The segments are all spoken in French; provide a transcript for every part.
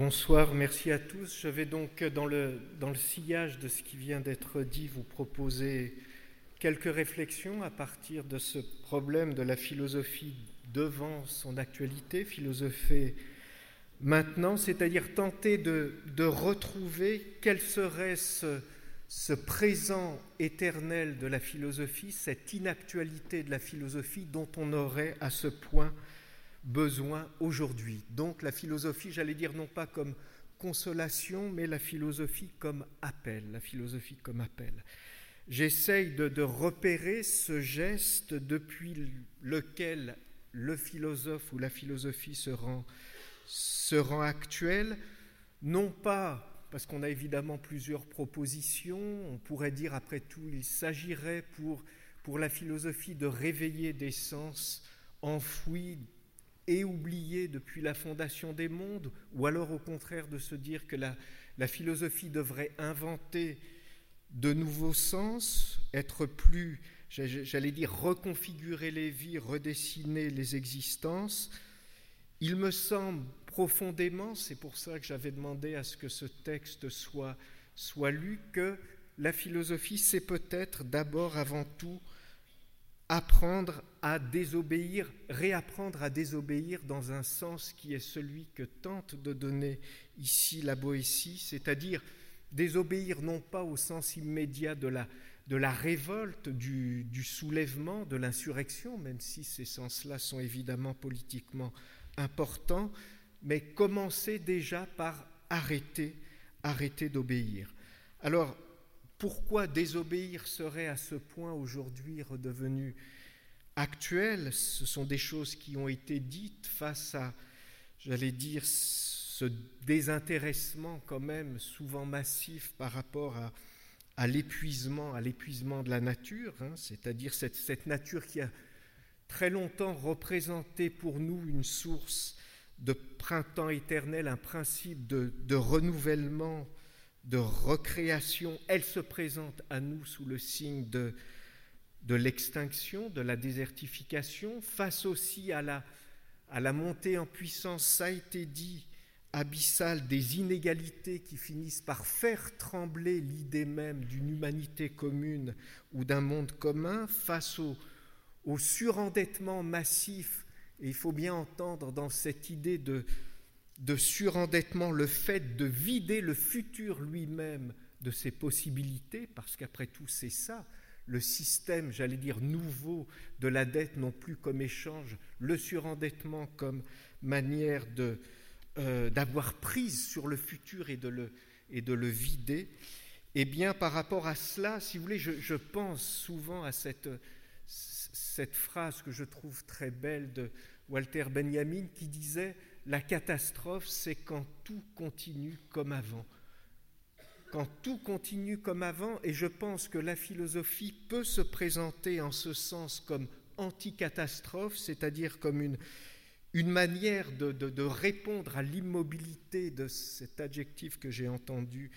Bonsoir, merci à tous. Je vais donc, dans le, dans le sillage de ce qui vient d'être dit, vous proposer quelques réflexions à partir de ce problème de la philosophie devant son actualité, philosopher maintenant, c'est-à-dire tenter de, retrouver quel serait ce présent éternel de la philosophie, cette inactualité de la philosophie dont on aurait à ce point besoin aujourd'hui. Donc la philosophie, j'allais dire non pas comme consolation, mais la philosophie comme appel, la philosophie comme appel. J'essaye de, repérer ce geste depuis lequel le philosophe ou la philosophie se rend, se rend actuel, non pas parce qu'on a évidemment plusieurs propositions, on pourrait dire après tout, il s'agirait pour, pour la philosophie de réveiller des sens enfouis et oublié depuis la fondation des mondes, ou alors au contraire de se dire que la, la philosophie devrait inventer de nouveaux sens, être plus, j'allais dire, reconfigurer les vies, redessiner les existences. Il me semble profondément, c'est pour ça que j'avais demandé à ce que ce texte soit, soit lu, que la philosophie, c'est peut-être d'abord, avant tout, apprendre à désobéir, réapprendre à désobéir dans un sens qui est celui que tente de donner ici la Boétie, c'est-à-dire désobéir non pas au sens immédiat de la, de la révolte, du, du soulèvement, de l'insurrection, même si ces sens-là sont évidemment politiquement importants, mais commencer déjà par arrêter, arrêter d'obéir. Alors, pourquoi désobéir serait à ce point aujourd'hui redevenu actuel? Ce sont des choses qui ont été dites face à, j'allais dire, ce désintéressement quand même souvent massif par rapport à, l'épuisement, de la nature, hein, c'est-à-dire cette, cette nature qui a très longtemps représenté pour nous une source de printemps éternel, un principe de, de renouvellement de recréation, elle se présente à nous sous le signe de, l'extinction, de la désertification, face aussi à la, à la montée en puissance, ça a été dit, abyssale des inégalités qui finissent par faire trembler l'idée même d'une humanité commune ou d'un monde commun, face au, au surendettement massif, et il faut bien entendre dans cette idée de, de surendettement le fait de vider le futur lui-même de ses possibilités, parce qu'après tout c'est ça, le système, j'allais dire, nouveau de la dette, non plus comme échange, le surendettement comme manière euh, d'avoir prise sur le futur et de le, et vider, eh bien par rapport à cela, si vous voulez, je, je pense souvent à cette, cette phrase que je trouve très belle de Walter Benjamin qui disait la catastrophe, c'est quand tout continue comme avant. Quand tout continue comme avant, et je pense que la philosophie peut se présenter en ce sens comme anti-catastrophe, c'est-à-dire comme une, manière de répondre à l'immobilité de cet adjectif que j'ai entendu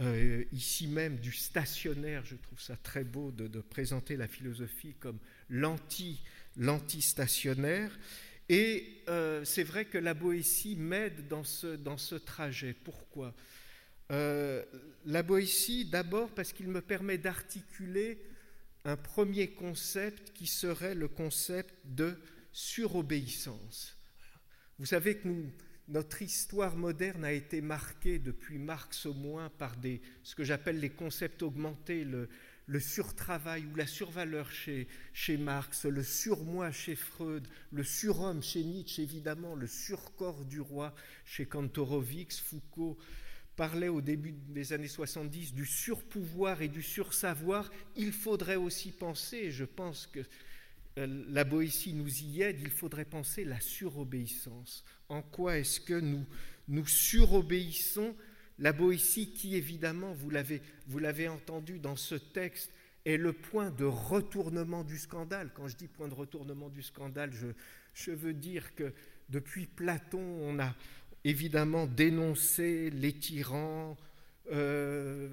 euh, ici même du stationnaire. Je trouve ça très beau de, de présenter la philosophie comme l'anti-stationnaire. Et euh, c'est vrai que la Boétie m'aide dans ce, dans ce trajet. Pourquoi? Euh, La Boétie, d'abord parce qu'il me permet d'articuler un premier concept qui serait le concept de surobéissance. Vous savez que nous, notre histoire moderne a été marquée depuis Marx au moins par des, ce que j'appelle les concepts augmentés, le surtravail ou la survaleur chez, chez Marx, le surmoi chez Freud, le surhomme chez Nietzsche évidemment, le surcorps du roi chez Kantorowicz, Foucault parlait au début des années 70 du surpouvoir et du sursavoir, il faudrait aussi penser, je pense que euh, la Boétie nous y aide, il faudrait penser la surobéissance. En quoi est-ce que nous, nous surobéissons la Boétie, qui évidemment, vous l'avez, entendu dans ce texte, est le point de retournement du scandale. Quand je dis point de retournement du scandale, je, veux dire que depuis Platon, on a évidemment dénoncé les tyrans, euh,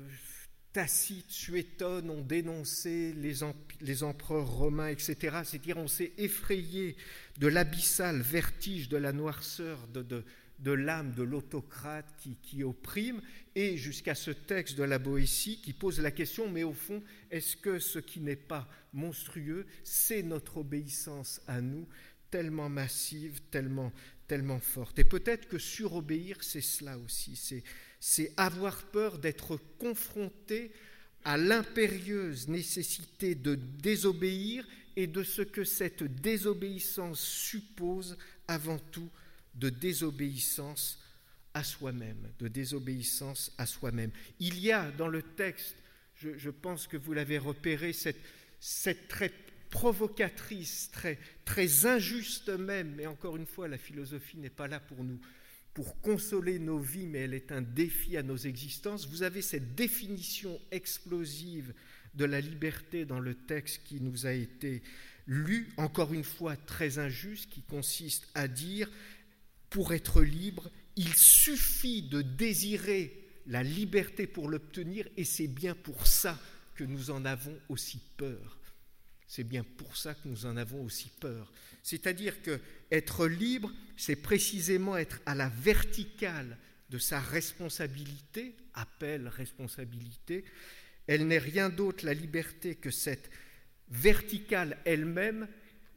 Tacite, Suétone ont dénoncé les, empereurs romains, etc. C'est-à-dire on s'est effrayé de l'abyssal vertige de la noirceur de, de l'âme de l'autocrate qui, qui, opprime, et jusqu'à ce texte de la Boétie qui pose la question, mais au fond, est-ce que ce qui n'est pas monstrueux, c'est notre obéissance à nous, tellement massive, tellement, tellement forte? Et peut-être que surobéir, c'est cela aussi, c'est avoir peur d'être confronté à l'impérieuse nécessité de désobéir et de ce que cette désobéissance suppose avant tout de désobéissance à soi-même, de désobéissance à soi-même. Il y a dans le texte, je, pense que vous l'avez repéré, cette, cette très provocatrice, très, très injuste même, mais encore une fois, la philosophie n'est pas là pour nous, pour consoler nos vies, mais elle est un défi à nos existences. Vous avez cette définition explosive de la liberté dans le texte qui nous a été lu, encore une fois très injuste, qui consiste à dire, pour être libre, il suffit de désirer la liberté pour l'obtenir, et c'est bien pour ça que nous en avons aussi peur. C'est bien pour ça que nous en avons aussi peur. C'est-à-dire que être libre, c'est précisément être à la verticale de sa responsabilité, appel responsabilité, elle n'est rien d'autre, la liberté, que cette verticale elle-même.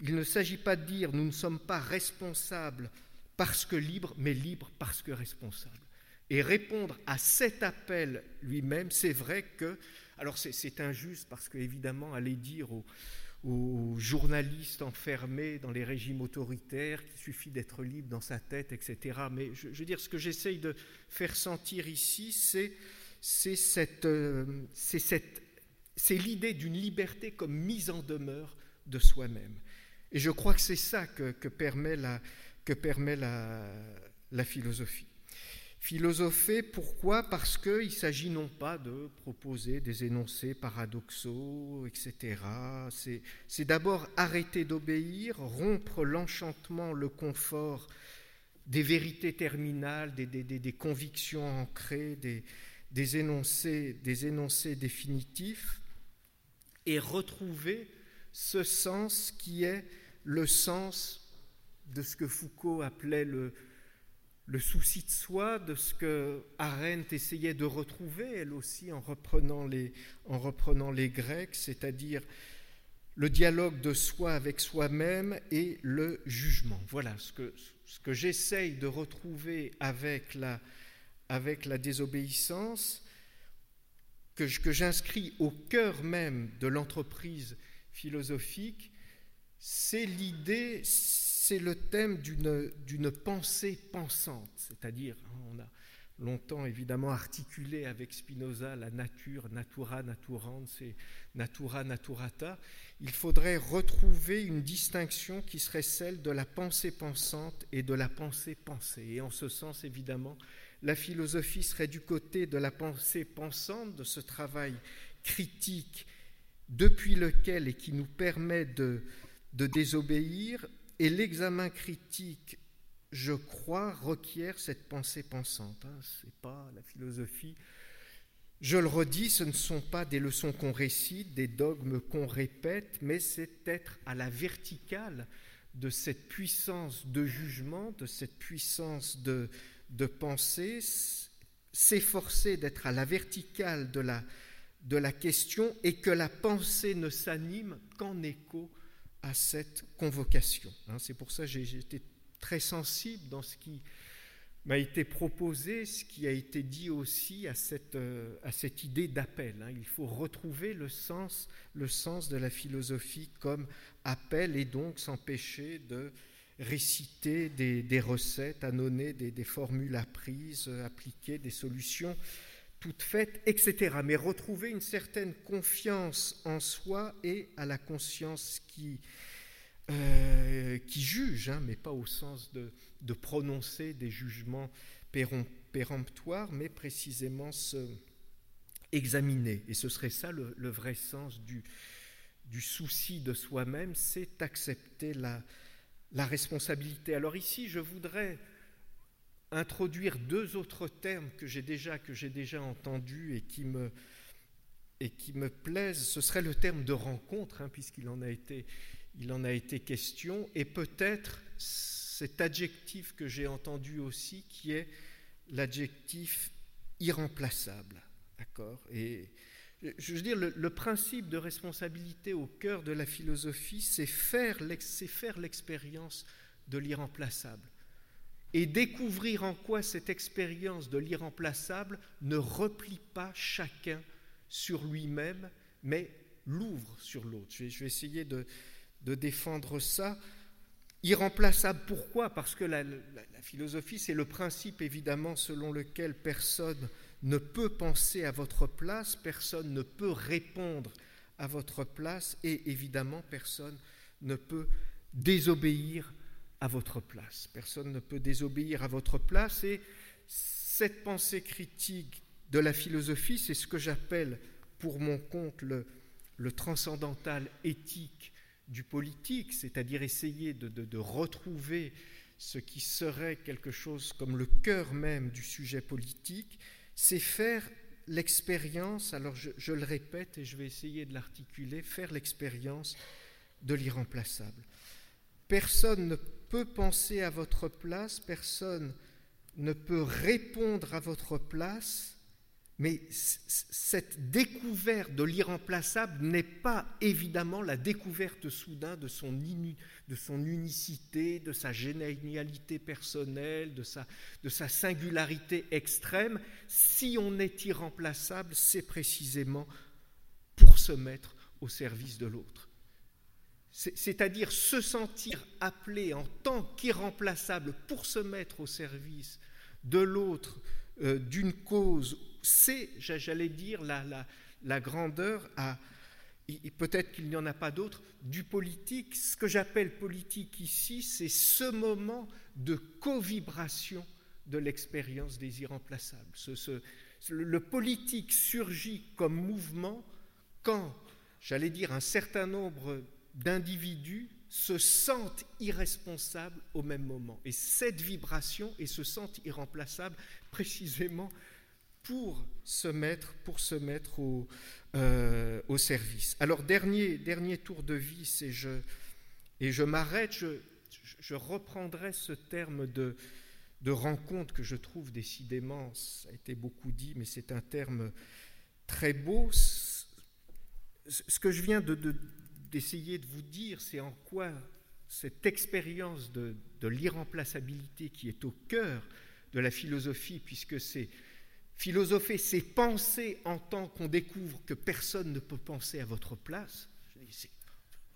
Il ne s'agit pas de dire nous ne sommes pas responsables parce que libres, mais libres parce que responsables. Et répondre à cet appel lui-même, c'est vrai que, alors c'est injuste parce qu'évidemment, aller dire aux, journalistes enfermés dans les régimes autoritaires qu'il suffit d'être libre dans sa tête, etc. Mais je veux dire, ce que j'essaye de faire sentir ici, c'est euh, c'est l'idée d'une liberté comme mise en demeure de soi-même. Et je crois que c'est ça que, permet, la, que permet la, philosophie. Philosopher, pourquoi? Parce qu'il s'agit non pas de proposer des énoncés paradoxaux, etc. C'est d'abord arrêter d'obéir, rompre l'enchantement, le confort des vérités terminales, des, convictions ancrées, des énoncés, des énoncés définitifs et retrouver ce sens qui est le sens de ce que Foucault appelait le, le souci de soi, de ce que Arendt essayait de retrouver, elle aussi, en reprenant les, en reprenant les Grecs, c'est-à-dire le dialogue de soi avec soi-même et le jugement. Voilà ce que, ce que j'essaye de retrouver avec la, avec la désobéissance, que, j'inscris au cœur même de l'entreprise philosophique, c'est l'idée, c'est le thème d'une pensée pensante, c'est-à-dire, hein, on a longtemps évidemment articulé avec Spinoza la nature, natura naturans c'est natura naturata, il faudrait retrouver une distinction qui serait celle de la pensée pensante et de la pensée pensée. Et en ce sens, évidemment, la philosophie serait du côté de la pensée pensante, de ce travail critique depuis lequel et qui nous permet de, désobéir, et l'examen critique, je crois, requiert cette pensée pensante. Hein. Ce n'est pas la philosophie. Je le redis, ce ne sont pas des leçons qu'on récite, des dogmes qu'on répète, mais c'est être à la verticale de cette puissance de jugement, de cette puissance de, penser, s'efforcer d'être à la verticale de la question et que la pensée ne s'anime qu'en écho à cette convocation. Hein, c'est pour ça que j'ai été très sensible dans ce qui m'a été proposé, ce qui a été dit aussi à cette, euh, à cette idée d'appel. Hein. Il faut retrouver le sens, le sens de la philosophie comme appel et donc s'empêcher de réciter des, recettes, annonner des, des, formules apprises, appliquer des solutions toutes faites, etc. Mais retrouver une certaine confiance en soi et à la conscience qui, euh, qui juge, hein, mais pas au sens de, de prononcer des jugements péremptoires, mais précisément se examiner. Et ce serait ça le, le vrai sens du, du souci de soi-même, c'est accepter la, la responsabilité. Alors ici, je voudrais introduire deux autres termes que j'ai déjà, déjà entendus et qui me, et qui me plaisent. Ce serait le terme de rencontre, hein, puisqu'il en, a été, en a été question, et peut-être cet adjectif que j'ai entendu aussi, qui est l'adjectif irremplaçable. D'accord? Et je veux dire, le, principe de responsabilité au cœur de la philosophie, c'est faire l'expérience de l'irremplaçable. Et découvrir en quoi cette expérience de l'irremplaçable ne replie pas chacun sur lui-même, mais l'ouvre sur l'autre. Je, vais essayer de, défendre ça. Irremplaçable, pourquoi? Parce que la, philosophie, c'est le principe évidemment selon lequel personne ne peut penser à votre place, personne ne peut répondre à votre place et évidemment personne ne peut désobéir à votre place. Personne ne peut désobéir à votre place et cette pensée critique de la philosophie, c'est ce que j'appelle pour mon compte le, transcendantal éthique du politique, c'est-à-dire essayer de, retrouver ce qui serait quelque chose comme le cœur même du sujet politique, c'est faire l'expérience, alors je, je, le répète et je vais essayer de l'articuler, faire l'expérience de l'irremplaçable. Personne ne peut penser à votre place, personne ne peut répondre à votre place, mais cette découverte de l'irremplaçable n'est pas évidemment la découverte soudain de son, unicité, de sa génialité personnelle, de sa singularité extrême. Si on est irremplaçable, c'est précisément pour se mettre au service de l'autre. C'est-à-dire se sentir appelé en tant qu'irremplaçable pour se mettre au service de l'autre, euh, d'une cause c'est, j'allais dire, la, grandeur à, peut-être qu'il n'y en a pas d'autre, du politique. Ce que j'appelle politique ici, c'est ce moment de co-vibration de l'expérience des irremplaçables. le politique surgit comme mouvement quand, j'allais dire, un certain nombre d'individus se sentent irresponsables au même moment. Et cette vibration et se sentent irremplaçables précisément pour se mettre, pour se mettre au, euh, au service. Alors, dernier, dernier tour de vis, et je, et je m'arrête, je, je, reprendrai ce terme de, de rencontre que je trouve décidément, ça a été beaucoup dit, mais c'est un terme très beau. Ce que je viens de, de vous dire, c'est en quoi cette expérience de, de l'irremplaçabilité qui est au cœur de la philosophie, puisque c'est Philosopher, c'est penser en tant qu'on découvre que personne ne peut penser à votre place.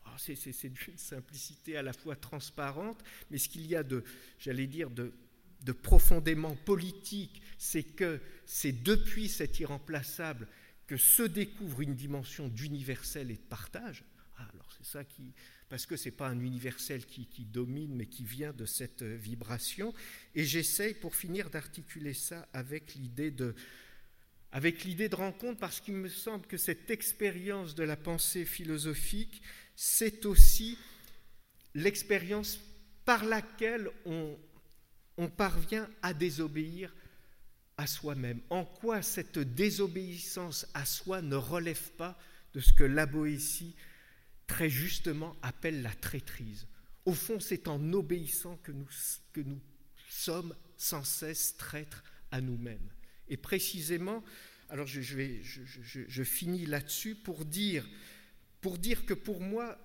Oh, c'est d'une simplicité à la fois transparente, mais ce qu'il y a de, j'allais dire, de, profondément politique, c'est que c'est depuis cet irremplaçable que se découvre une dimension d'universel et de partage. Ah, alors c'est ça qui, parce que ce n'est pas un universel qui, domine, mais qui vient de cette vibration. Et j'essaye, pour finir, d'articuler ça avec l'idée de, avec l'idée de rencontre, parce qu'il me semble que cette expérience de la pensée philosophique, c'est aussi l'expérience par laquelle on, on parvient à désobéir à soi-même. En quoi cette désobéissance à soi ne relève pas de ce que la Boétie très justement appelle la traîtrise. Au fond, c'est en obéissant que nous, sommes sans cesse traîtres à nous-mêmes. Et précisément, alors je, finis là-dessus pour dire, pour dire que pour moi,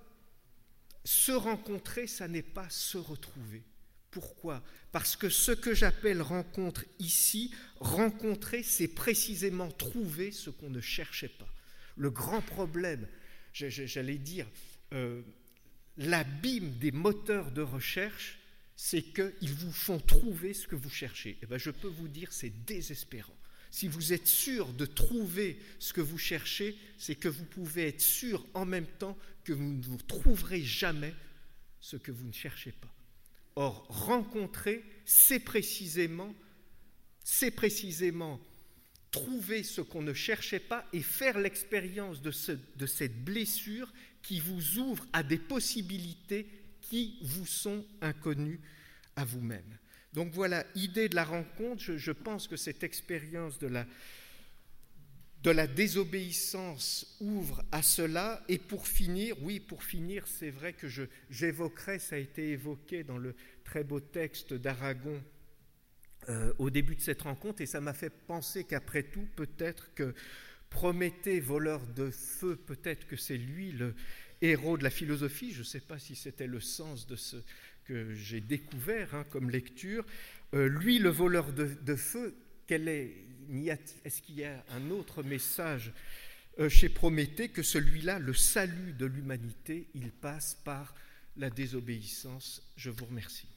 se rencontrer, ça n'est pas se retrouver. Pourquoi? Parce que ce que j'appelle rencontre ici, rencontrer, c'est précisément trouver ce qu'on ne cherchait pas. Le grand problème j'allais dire, euh, l'abîme des moteurs de recherche, c'est qu'ils vous font trouver ce que vous cherchez. Et eh bien, je peux vous dire, c'est désespérant. Si vous êtes sûr de trouver ce que vous cherchez, c'est que vous pouvez être sûr en même temps que vous ne trouverez jamais ce que vous ne cherchez pas. Or, rencontrer, c'est précisément, c'est précisément trouver ce qu'on ne cherchait pas et faire l'expérience de, cette blessure qui vous ouvre à des possibilités qui vous sont inconnues à vous-même. Donc voilà, idée de la rencontre, je, pense que cette expérience de la désobéissance ouvre à cela. Et pour finir, oui, pour finir, c'est vrai que j'évoquerai, ça a été évoqué dans le très beau texte d'Aragon euh, au début de cette rencontre, et ça m'a fait penser qu'après tout, peut-être que Prométhée, voleur de feu, peut-être que c'est lui le héros de la philosophie. Je ne sais pas si c'était le sens de ce que j'ai découvert hein, comme lecture. Euh, lui, le voleur de, feu, quel est, est-ce qu'il y a un autre message euh, chez Prométhée que celui-là, le salut de l'humanité, il passe par la désobéissance? Je vous remercie.